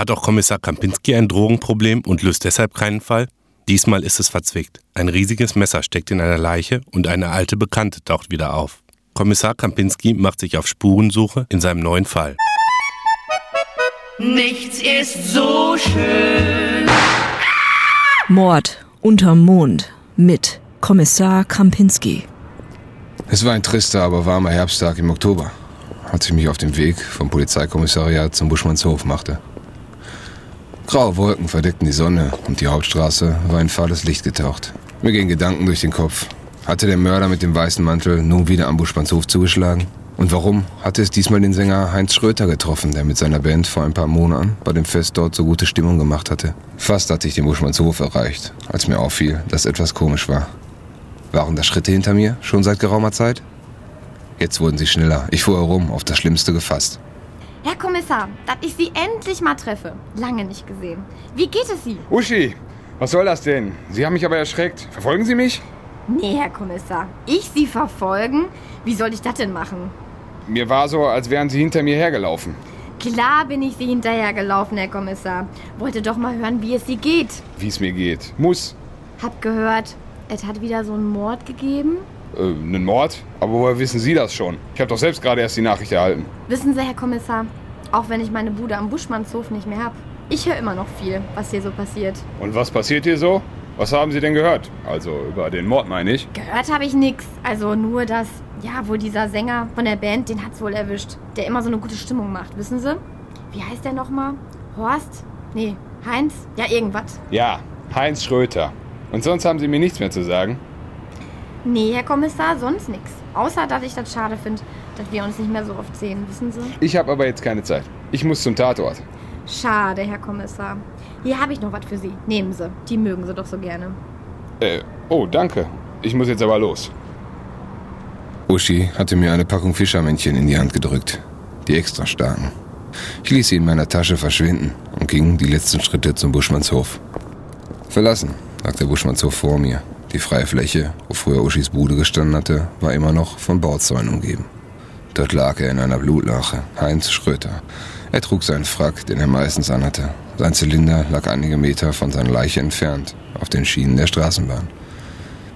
Hat auch Kommissar Kampinski ein Drogenproblem und löst deshalb keinen Fall? Diesmal ist es verzwickt. Ein riesiges Messer steckt in einer Leiche und eine alte Bekannte taucht wieder auf. Kommissar Kampinski macht sich auf Spurensuche in seinem neuen Fall. Nichts ist so schön. Mord unterm Mond mit Kommissar Kampinski. Es war ein trister, aber warmer Herbsttag im Oktober, als ich mich auf dem Weg vom Polizeikommissariat zum Buschmannshof machte. Graue Wolken verdeckten die Sonne und die Hauptstraße war in fahles Licht getaucht. Mir gingen Gedanken durch den Kopf. Hatte der Mörder mit dem weißen Mantel nun wieder am Buschmannshof zugeschlagen? Und warum hatte es diesmal den Sänger Heinz Schröter getroffen, der mit seiner Band vor ein paar Monaten bei dem Fest dort so gute Stimmung gemacht hatte? Fast hatte ich den Buschmannshof erreicht, als mir auffiel, dass etwas komisch war. Waren da Schritte hinter mir, schon seit geraumer Zeit? Jetzt wurden sie schneller. Ich fuhr herum, auf das Schlimmste gefasst. Herr Kommissar, dass ich Sie endlich mal treffe. Lange nicht gesehen. Wie geht es Sie? Uschi, was soll das denn? Sie haben mich aber erschreckt. Verfolgen Sie mich? Nee, Herr Kommissar. Ich Sie verfolgen? Wie soll ich das denn machen? Mir war so, als wären Sie hinter mir hergelaufen. Klar bin ich Sie hinterhergelaufen, Herr Kommissar. Wollte doch mal hören, wie es Sie geht. Wie es mir geht. Muss. Hab gehört, es hat wieder so einen Mord gegeben. Äh, einen Mord? Aber woher wissen Sie das schon? Ich habe doch selbst gerade erst die Nachricht erhalten. Wissen Sie, Herr Kommissar, auch wenn ich meine Bude am Buschmannshof nicht mehr hab, ich höre immer noch viel, was hier so passiert. Und was passiert hier so? Was haben Sie denn gehört? Also über den Mord meine ich. Gehört habe ich nix. Also nur, dass, ja, wohl dieser Sänger von der Band, den hat's wohl erwischt. Der immer so eine gute Stimmung macht, wissen Sie? Wie heißt der nochmal? Horst? Nee, Heinz? Ja, irgendwas. Ja, Heinz Schröter. Und sonst haben Sie mir nichts mehr zu sagen? Nee, Herr Kommissar, sonst nix. Außer, dass ich das schade finde, dass wir uns nicht mehr so oft sehen, wissen Sie? Ich habe aber jetzt keine Zeit. Ich muss zum Tatort. Schade, Herr Kommissar. Hier habe ich noch was für Sie. Nehmen Sie. Die mögen Sie doch so gerne. Äh, oh, danke. Ich muss jetzt aber los. Uschi hatte mir eine Packung Fischermännchen in die Hand gedrückt. Die extra starken. Ich ließ sie in meiner Tasche verschwinden und ging die letzten Schritte zum Buschmannshof. Verlassen lag der Buschmannshof vor mir. Die freie Fläche, wo früher Uschis Bude gestanden hatte, war immer noch von Bauzäunen umgeben. Dort lag er in einer Blutlache, Heinz Schröter. Er trug seinen Frack, den er meistens anhatte. Sein Zylinder lag einige Meter von seiner Leiche entfernt, auf den Schienen der Straßenbahn.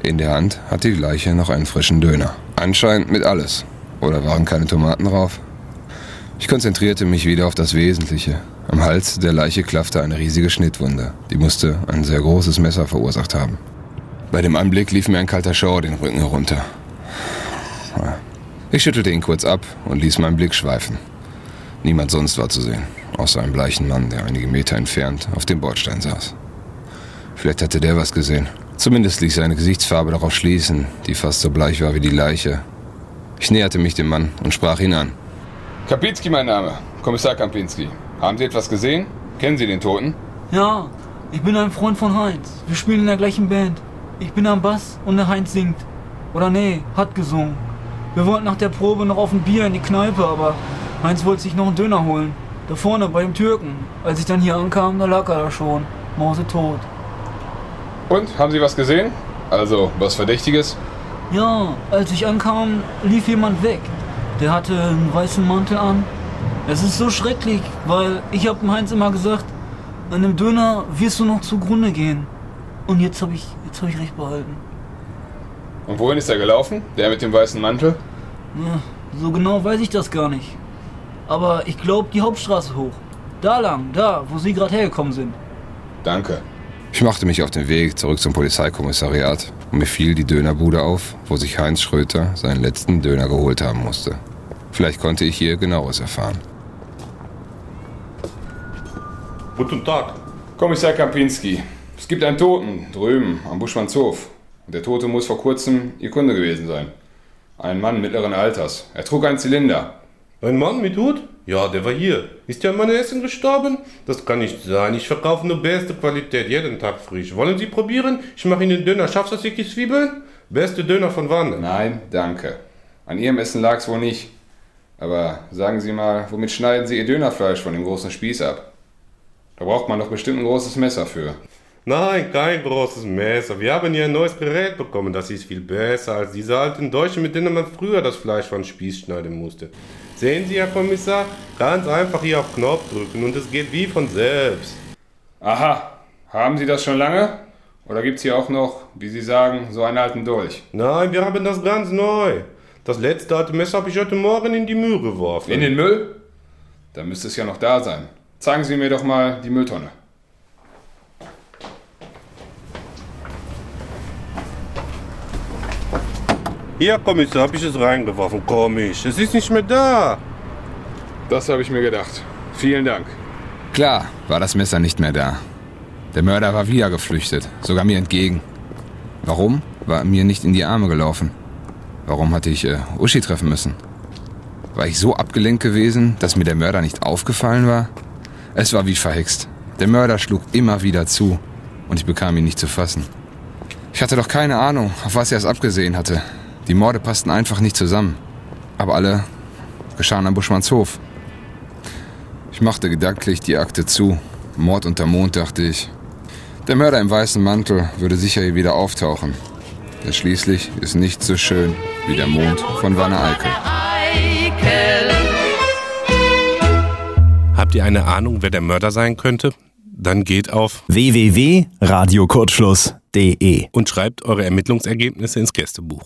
In der Hand hatte die Leiche noch einen frischen Döner. Anscheinend mit alles. Oder waren keine Tomaten drauf? Ich konzentrierte mich wieder auf das Wesentliche. Am Hals der Leiche klaffte eine riesige Schnittwunde. Die musste ein sehr großes Messer verursacht haben. Bei dem Anblick lief mir ein kalter Schauer den Rücken herunter. Ich schüttelte ihn kurz ab und ließ meinen Blick schweifen. Niemand sonst war zu sehen, außer einem bleichen Mann, der einige Meter entfernt auf dem Bordstein saß. Vielleicht hatte der was gesehen. Zumindest ließ seine Gesichtsfarbe darauf schließen, die fast so bleich war wie die Leiche. Ich näherte mich dem Mann und sprach ihn an. Kapinski mein Name. Kommissar Kapinski. Haben Sie etwas gesehen? Kennen Sie den Toten? Ja, ich bin ein Freund von Heinz. Wir spielen in der gleichen Band. Ich bin am Bass und der Heinz singt. Oder nee, hat gesungen. Wir wollten nach der Probe noch auf ein Bier in die Kneipe, aber Heinz wollte sich noch einen Döner holen. Da vorne bei dem Türken. Als ich dann hier ankam, da lag er da schon. Mausetot. Und? Haben Sie was gesehen? Also, was Verdächtiges? Ja, als ich ankam, lief jemand weg. Der hatte einen weißen Mantel an. Es ist so schrecklich, weil ich hab dem Heinz immer gesagt, an dem Döner wirst du noch zugrunde gehen. Und jetzt habe ich, jetzt hab ich recht behalten. Und wohin ist er gelaufen? Der mit dem weißen Mantel? Ja, so genau weiß ich das gar nicht. Aber ich glaube die Hauptstraße hoch. Da lang, da, wo Sie gerade hergekommen sind. Danke. Ich machte mich auf den Weg zurück zum Polizeikommissariat und mir fiel die Dönerbude auf, wo sich Heinz Schröter seinen letzten Döner geholt haben musste. Vielleicht konnte ich hier genaues erfahren. Guten Tag. Kommissar Kampinski. Es gibt einen Toten drüben am Buschmannshof. Und der Tote muss vor kurzem Ihr Kunde gewesen sein. Ein Mann mittleren Alters. Er trug einen Zylinder. Ein Mann mit Hut? Ja, der war hier. Ist ja an meinem Essen gestorben? Das kann nicht sein. Ich verkaufe nur beste Qualität, jeden Tag frisch. Wollen Sie probieren? Ich mache Ihnen Döner scharfsassige Zwiebeln. Beste Döner von Wanne. Nein, danke. An Ihrem Essen lag es wohl nicht. Aber sagen Sie mal, womit schneiden Sie Ihr Dönerfleisch von dem großen Spieß ab? Da braucht man doch bestimmt ein großes Messer für. Nein, kein großes Messer. Wir haben hier ein neues Gerät bekommen. Das ist viel besser als diese alten Deutschen, mit denen man früher das Fleisch von Spieß schneiden musste. Sehen Sie, Herr Kommissar, ganz einfach hier auf Knopf drücken und es geht wie von selbst. Aha, haben Sie das schon lange? Oder gibt's hier auch noch, wie Sie sagen, so einen alten Dolch? Nein, wir haben das ganz neu. Das letzte alte Messer habe ich heute Morgen in die Müll geworfen. In den Müll? Da müsste es ja noch da sein. Zeigen Sie mir doch mal die Mülltonne. Hier, Kommissar, habe ich es reingeworfen. Komisch, es ist nicht mehr da. Das habe ich mir gedacht. Vielen Dank. Klar war das Messer nicht mehr da. Der Mörder war wieder geflüchtet, sogar mir entgegen. Warum war er mir nicht in die Arme gelaufen? Warum hatte ich äh, Uschi treffen müssen? War ich so abgelenkt gewesen, dass mir der Mörder nicht aufgefallen war? Es war wie verhext. Der Mörder schlug immer wieder zu und ich bekam ihn nicht zu fassen. Ich hatte doch keine Ahnung, auf was er es abgesehen hatte. Die Morde passten einfach nicht zusammen. Aber alle geschahen am Buschmannshof. Ich machte gedanklich die Akte zu. Mord unter Mond, dachte ich. Der Mörder im weißen Mantel würde sicher hier wieder auftauchen. Denn schließlich ist nichts so schön wie der Mond von Wanne Eickel. Habt ihr eine Ahnung, wer der Mörder sein könnte? Dann geht auf www.radiokurzschluss.de und schreibt eure Ermittlungsergebnisse ins Gästebuch.